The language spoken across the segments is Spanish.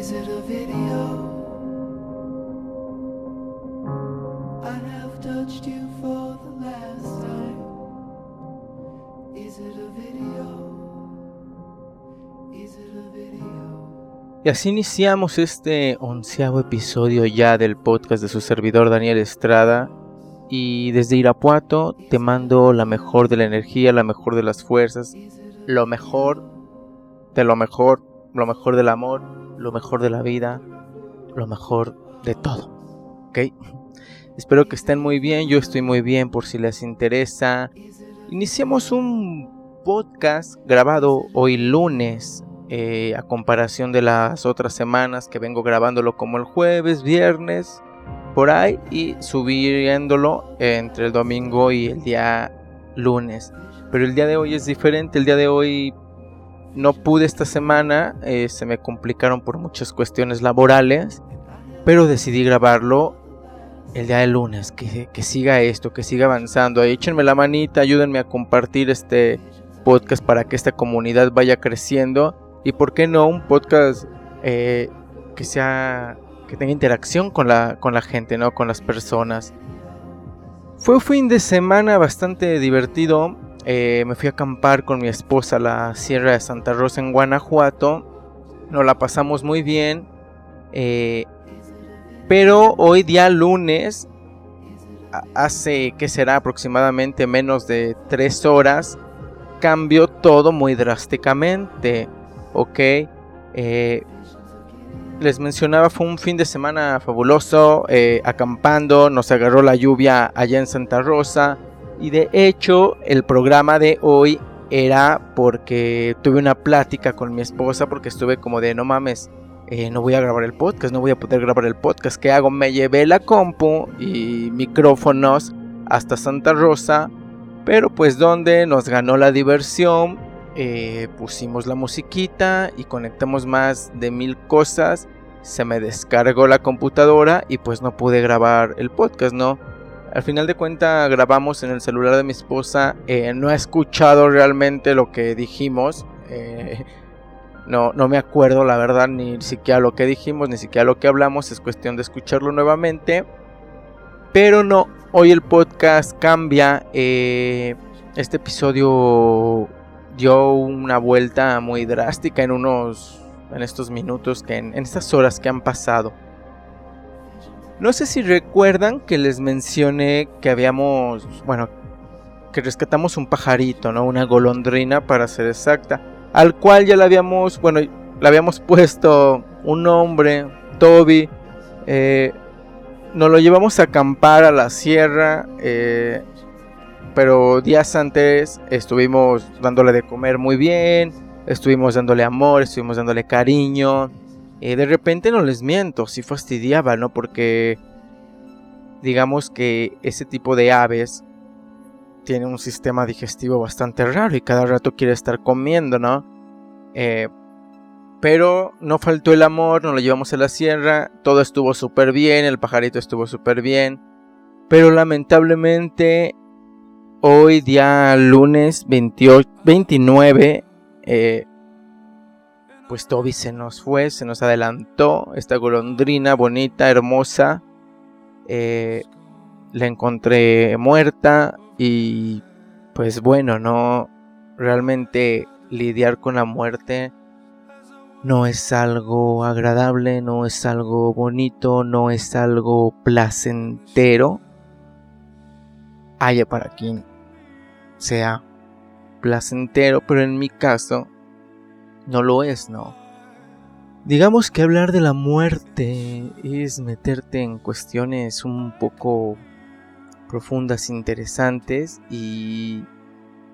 Is it a video? I have touched you for the last time. Is it a video? Is it a video? Y así iniciamos este onceavo episodio ya del podcast de su servidor Daniel Estrada. Y desde Irapuato te mando la mejor de la energía, la mejor de las fuerzas, lo mejor de lo mejor, lo mejor del amor, lo mejor de la vida, lo mejor de todo. ¿Ok? Espero que estén muy bien, yo estoy muy bien por si les interesa. Iniciamos un podcast grabado hoy lunes, eh, a comparación de las otras semanas que vengo grabándolo como el jueves, viernes, por ahí, y subiéndolo entre el domingo y el día lunes. Pero el día de hoy es diferente, el día de hoy no pude esta semana, eh, se me complicaron por muchas cuestiones laborales, pero decidí grabarlo el día de lunes, que, que siga esto, que siga avanzando. Échenme la manita, ayúdenme a compartir este podcast para que esta comunidad vaya creciendo. Y por qué no un podcast eh, que sea que tenga interacción con la, con la gente, ¿no? Con las personas. Fue un fin de semana bastante divertido. Eh, me fui a acampar con mi esposa a la Sierra de Santa Rosa en Guanajuato. Nos la pasamos muy bien. Eh, pero hoy día lunes, hace que será aproximadamente menos de 3 horas, cambió todo muy drásticamente. Ok. Eh, les mencionaba, fue un fin de semana fabuloso, eh, acampando, nos agarró la lluvia allá en Santa Rosa. Y de hecho, el programa de hoy era porque tuve una plática con mi esposa porque estuve como de no mames, eh, no voy a grabar el podcast, no voy a poder grabar el podcast. ¿Qué hago? Me llevé la compu y micrófonos hasta Santa Rosa. Pero pues donde nos ganó la diversión, eh, pusimos la musiquita y conectamos más de mil cosas. Se me descargó la computadora y pues no pude grabar el podcast, ¿no? Al final de cuentas grabamos en el celular de mi esposa. eh, no he escuchado realmente lo que dijimos. eh, no, no me acuerdo la verdad ni siquiera lo que dijimos, ni siquiera lo que hablamos. Es cuestión de escucharlo nuevamente. Pero no, hoy el podcast cambia. eh, este episodio dio una vuelta muy drástica en unos. En estos minutos, que en, en estas horas que han pasado. No sé si recuerdan que les mencioné que habíamos, bueno, que rescatamos un pajarito, ¿no? Una golondrina para ser exacta, al cual ya le habíamos, bueno, le habíamos puesto un nombre, Toby. Eh, nos lo llevamos a acampar a la sierra, eh, pero días antes estuvimos dándole de comer muy bien, estuvimos dándole amor, estuvimos dándole cariño. Eh, de repente no les miento, sí fastidiaba, ¿no? Porque digamos que ese tipo de aves tiene un sistema digestivo bastante raro y cada rato quiere estar comiendo, ¿no? Eh, pero no faltó el amor, nos lo llevamos a la sierra, todo estuvo súper bien, el pajarito estuvo súper bien, pero lamentablemente hoy día lunes 28, 29, eh, pues Toby se nos fue, se nos adelantó, esta golondrina bonita, hermosa, eh, la encontré muerta y pues bueno, no realmente lidiar con la muerte no es algo agradable, no es algo bonito, no es algo placentero. Haya para quien sea placentero, pero en mi caso no lo es, ¿no? Digamos que hablar de la muerte es meterte en cuestiones un poco profundas, interesantes y,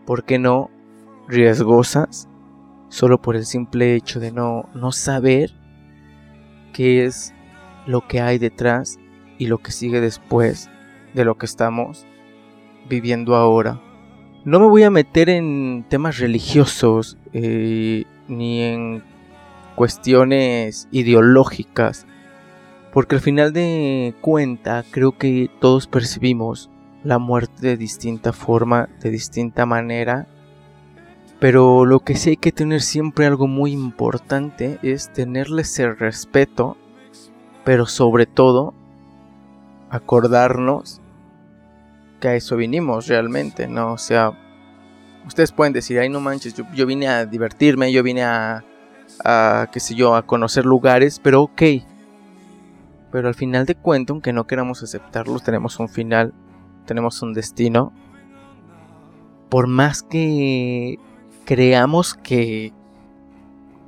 ¿por qué no?, riesgosas, solo por el simple hecho de no, no saber qué es lo que hay detrás y lo que sigue después de lo que estamos viviendo ahora. No me voy a meter en temas religiosos eh, ni en cuestiones ideológicas, porque al final de cuenta creo que todos percibimos la muerte de distinta forma, de distinta manera, Pero lo que sí hay que tener siempre algo muy importante es tenerles el respeto, pero sobre todo acordarnos que a eso vinimos realmente, ¿no? O sea, ustedes pueden decir, ay no manches, yo, vine a divertirme, yo vine a, a, qué sé yo, a conocer lugares, pero ok. Pero al final de cuentas, aunque no queramos aceptarlos, tenemos un final, tenemos un destino. Por más que creamos que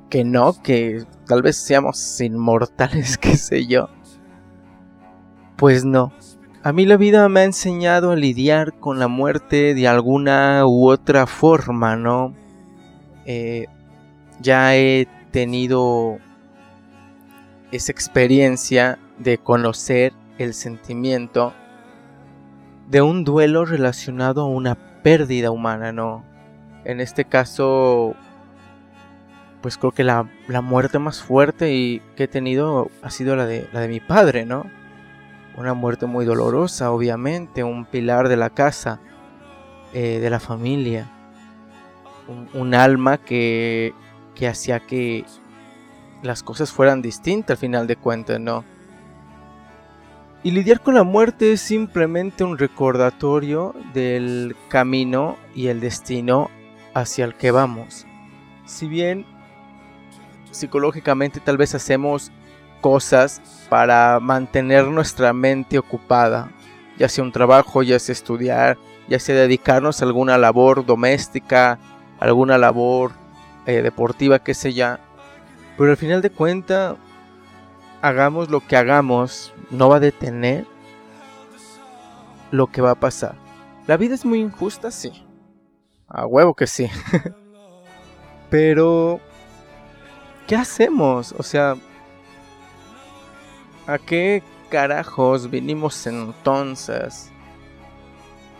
que no, que tal vez seamos inmortales, qué sé yo. Pues no. A mí la vida me ha enseñado a lidiar con la muerte de alguna u otra forma, ¿no? Eh, ya he tenido esa experiencia de conocer el sentimiento de un duelo relacionado a una pérdida humana, ¿no? En este caso, pues creo que la, muerte más fuerte y que he tenido ha sido la de, la de mi padre, ¿no? Una muerte muy dolorosa, obviamente, un pilar de la casa, eh, de la familia, un, alma que, que hacía que las cosas fueran distintas al final de cuentas, ¿no? Y lidiar con la muerte es simplemente un recordatorio del camino y el destino hacia el que vamos. Si bien psicológicamente tal vez hacemos cosas para mantener nuestra mente ocupada, ya sea un trabajo, ya sea estudiar, ya sea dedicarnos a alguna labor doméstica, alguna labor eh, deportiva, que sé ya. Pero al final de cuentas, hagamos lo que hagamos, no va a detener lo que va a pasar. La vida es muy injusta, sí. A huevo que sí. Pero, ¿qué hacemos? O sea, ¿a qué carajos vinimos entonces?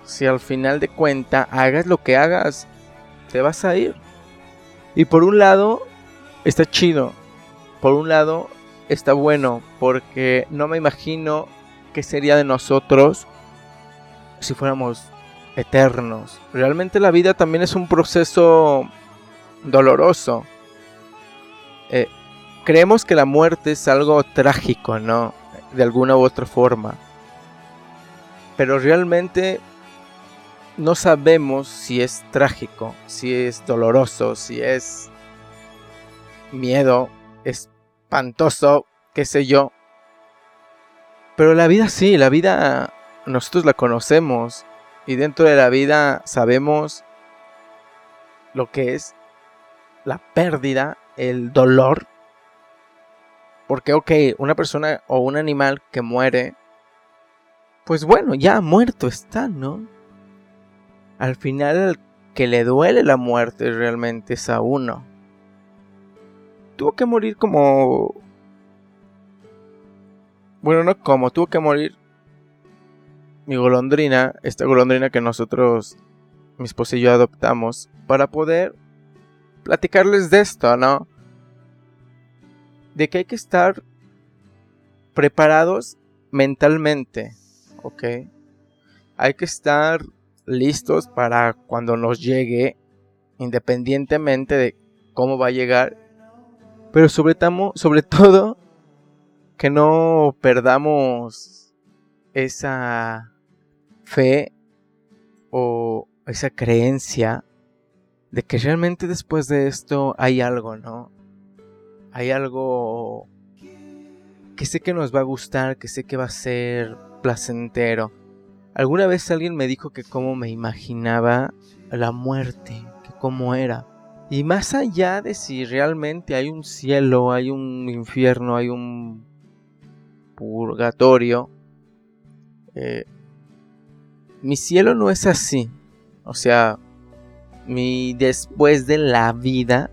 Si al final de cuenta, hagas lo que hagas, te vas a ir. Y por un lado, está chido. Por un lado, está bueno. Porque no me imagino qué sería de nosotros si fuéramos eternos. Realmente la vida también es un proceso doloroso. Eh, creemos que la muerte es algo trágico, ¿no? De alguna u otra forma. Pero realmente no sabemos si es trágico, si es doloroso, si es miedo, espantoso, qué sé yo. Pero la vida sí, la vida nosotros la conocemos y dentro de la vida sabemos lo que es la pérdida, el dolor. Porque, ok, una persona o un animal que muere, pues bueno, ya muerto está, ¿no? Al final el que le duele la muerte realmente es a uno. Tuvo que morir como... Bueno, no como, tuvo que morir mi golondrina, esta golondrina que nosotros, mi esposa y yo adoptamos, para poder platicarles de esto, ¿no? De que hay que estar preparados mentalmente, ¿ok? Hay que estar listos para cuando nos llegue, independientemente de cómo va a llegar, pero sobre, sobre todo que no perdamos esa fe o esa creencia de que realmente después de esto hay algo, ¿no? Hay algo que sé que nos va a gustar, que sé que va a ser placentero. Alguna vez alguien me dijo que cómo me imaginaba la muerte, que cómo era. Y más allá de si realmente hay un cielo, hay un infierno, hay un purgatorio, eh, mi cielo no es así. O sea, mi después de la vida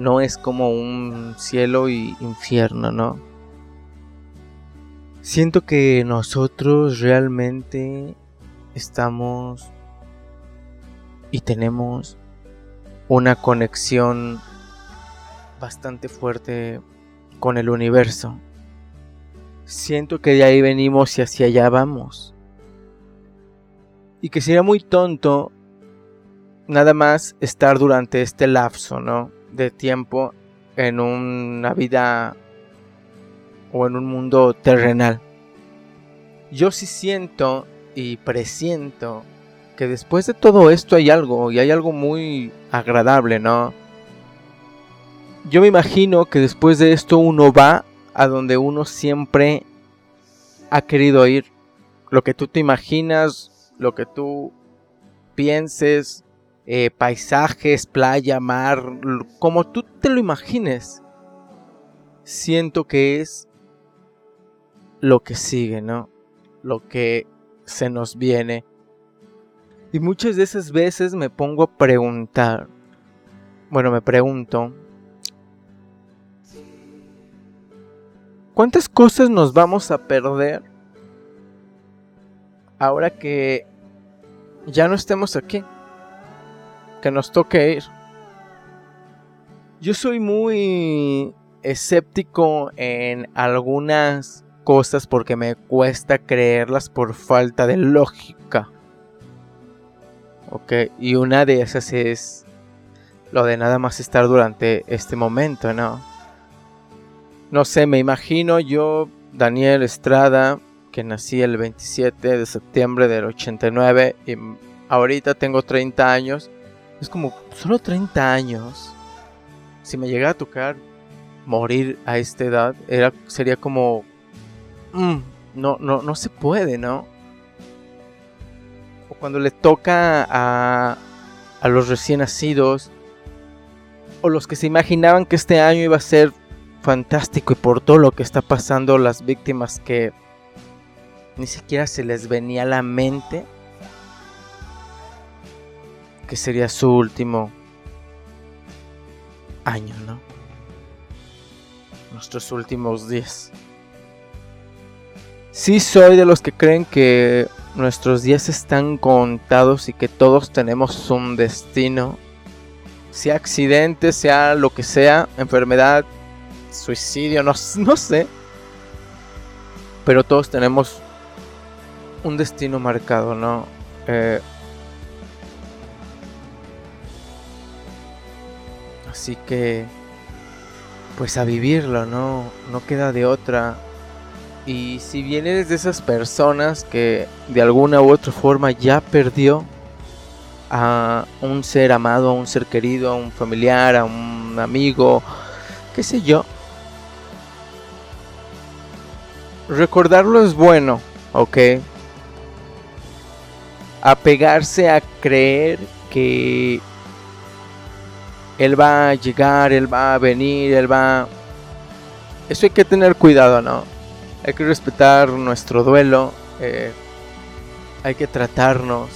no es como un cielo y infierno, ¿no? Siento que nosotros realmente estamos y tenemos una conexión bastante fuerte con el universo. Siento que de ahí venimos y hacia allá vamos. Y que sería muy tonto nada más estar durante este lapso, ¿no? De tiempo en una vida o en un mundo terrenal. Yo sí siento y presiento que después de todo esto hay algo y hay algo muy agradable, ¿no? Yo me imagino que después de esto uno va a donde uno siempre ha querido ir. Lo que tú te imaginas, lo que tú pienses, eh, paisajes, playa, mar, como tú te lo imagines. Siento que es lo que sigue, ¿no? Lo que se nos viene. Y muchas de esas veces me pongo a preguntar, bueno, me pregunto, ¿cuántas cosas nos vamos a perder ahora que ya no estemos aquí? Que nos toque ir. Yo soy muy escéptico en algunas cosas porque me cuesta creerlas por falta de lógica. Ok, y una de esas es lo de nada más estar durante este momento, ¿no? No sé, me imagino yo, Daniel Estrada, que nací el 27 de septiembre del 89 y ahorita tengo 30 años. Es como, solo 30 años. Si me llegara a tocar morir a esta edad, era, sería como Mm, no, no, no se puede, ¿no? O cuando le toca a, a los recién nacidos, o los que se imaginaban que este año iba a ser fantástico y por todo lo que está pasando, las víctimas que ni siquiera se les venía a la mente que sería su último año, ¿no? Nuestros últimos días. Sí soy de los que creen que nuestros días están contados y que todos tenemos un destino. Sea accidente, sea lo que sea, enfermedad, suicidio, no, no sé. Pero todos tenemos un destino marcado, ¿no? Eh, así que, pues a vivirlo, ¿no? No queda de otra. Y si bien eres de esas personas que de alguna u otra forma ya perdió a un ser amado, a un ser querido, a un familiar, a un amigo, qué sé yo. Recordarlo es bueno, ¿ok? Apegarse a creer que Él va a llegar, Él va a venir, Él va... Eso hay que tener cuidado, ¿no? Hay que respetar nuestro duelo. Eh, hay que tratarnos.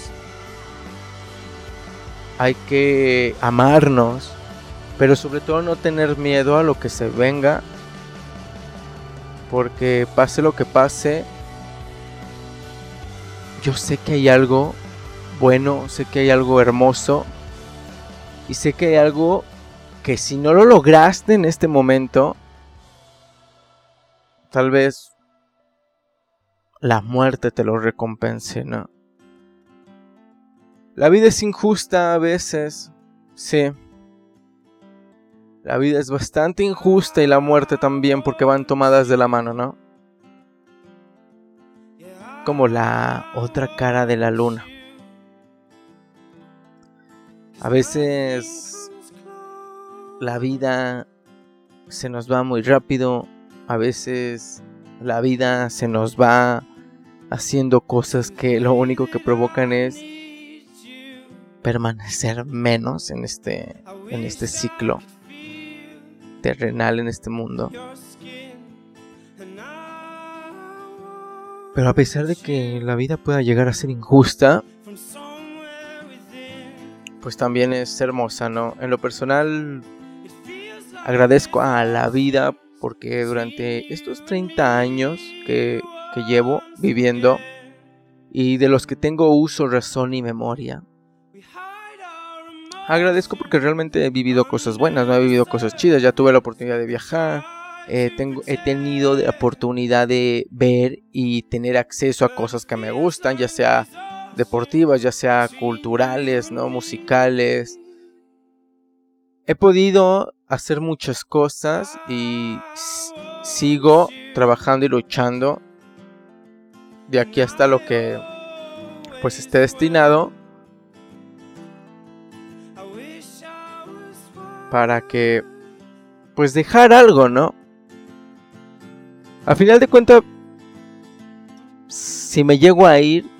Hay que amarnos. Pero sobre todo no tener miedo a lo que se venga. Porque pase lo que pase. Yo sé que hay algo bueno. Sé que hay algo hermoso. Y sé que hay algo que si no lo lograste en este momento. Tal vez la muerte te lo recompense, ¿no? La vida es injusta a veces, sí. La vida es bastante injusta y la muerte también porque van tomadas de la mano, ¿no? Como la otra cara de la luna. A veces la vida se nos va muy rápido, a veces la vida se nos va haciendo cosas que lo único que provocan es permanecer menos en este en este ciclo terrenal en este mundo. Pero a pesar de que la vida pueda llegar a ser injusta, pues también es hermosa, ¿no? En lo personal agradezco a la vida porque durante estos 30 años que llevo viviendo y de los que tengo uso, razón y memoria. Agradezco porque realmente he vivido cosas buenas, no he vivido cosas chidas, ya tuve la oportunidad de viajar, tengo, he tenido la oportunidad de ver y tener acceso a cosas que me gustan, ya sea deportivas, ya sea culturales, ¿no? musicales. He podido hacer muchas cosas y sigo trabajando y luchando de aquí hasta lo que pues esté destinado para que pues dejar algo, ¿no? A final de cuentas si me llego a ir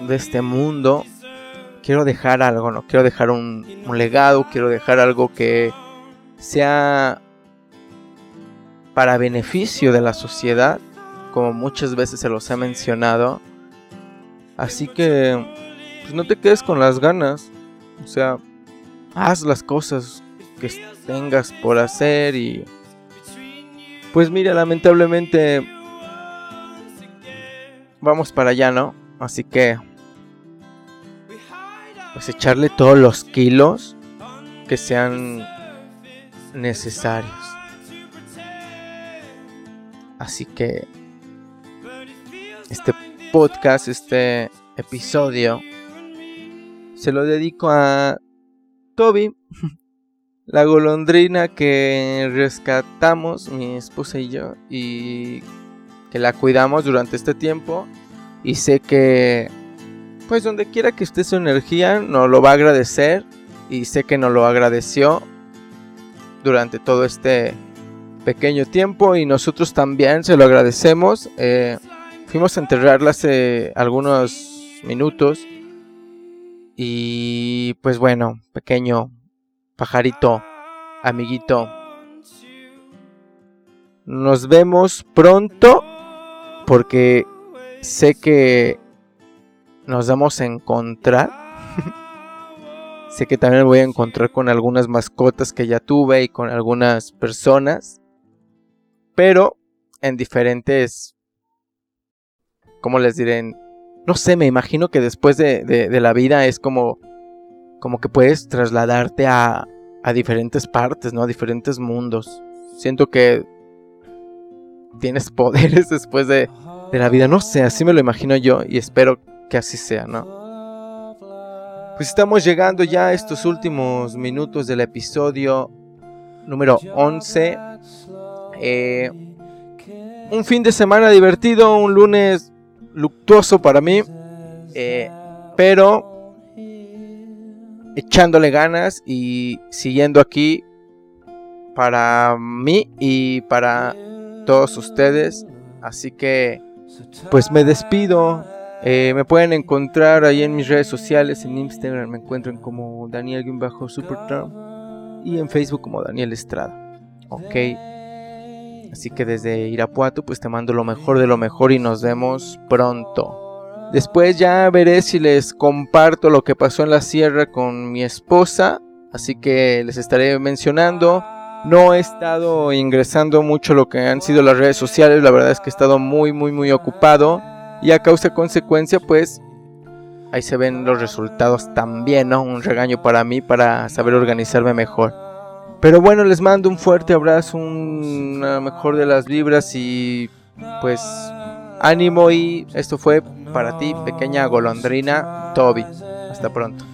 de este mundo, quiero dejar algo, ¿no? Quiero dejar un, legado, quiero dejar algo que sea para beneficio de la sociedad, como muchas veces se los he mencionado. Así que, pues no te quedes con las ganas. O sea, haz las cosas que tengas por hacer y... Pues mira, lamentablemente vamos para allá, ¿no? Así que pues echarle todos los kilos que sean necesarios. Así que este podcast, este episodio, se lo dedico a Toby, la golondrina que rescatamos mi esposa y yo y que la cuidamos durante este tiempo y sé que pues donde quiera que esté su energía nos lo va a agradecer y sé que nos lo agradeció durante todo este pequeño tiempo y nosotros también se lo agradecemos. Eh, fuimos a enterrarla hace algunos minutos y pues bueno, pequeño pajarito, amiguito. Nos vemos pronto porque sé que nos vamos a encontrar. sé que también voy a encontrar con algunas mascotas que ya tuve y con algunas personas. Pero en diferentes... ¿Cómo les diré? No sé, me imagino que después de, de, la vida es como... Como que puedes trasladarte a, a diferentes partes, ¿no? A diferentes mundos. Siento que tienes poderes después de, la vida. No sé, así me lo imagino yo y espero que así sea, ¿no? Pues estamos llegando ya a estos últimos minutos del episodio número 11. Eh, un fin de semana divertido, un lunes luctuoso para mí, eh, pero echándole ganas y siguiendo aquí para mí y para todos ustedes. Así que, pues me despido. Eh, me pueden encontrar ahí en mis redes sociales. En Instagram me encuentran como Daniel-Supertram y en Facebook como Daniel Estrada. Ok. Así que desde Irapuato, pues te mando lo mejor de lo mejor y nos vemos pronto. Después ya veré si les comparto lo que pasó en la sierra con mi esposa. Así que les estaré mencionando. No he estado ingresando mucho lo que han sido las redes sociales, la verdad es que he estado muy muy muy ocupado y a causa consecuencia pues ahí se ven los resultados también, ¿no? Un regaño para mí para saber organizarme mejor. Pero bueno, les mando un fuerte abrazo, una mejor de las vibras y pues ánimo y esto fue para ti, pequeña golondrina Toby. Hasta pronto.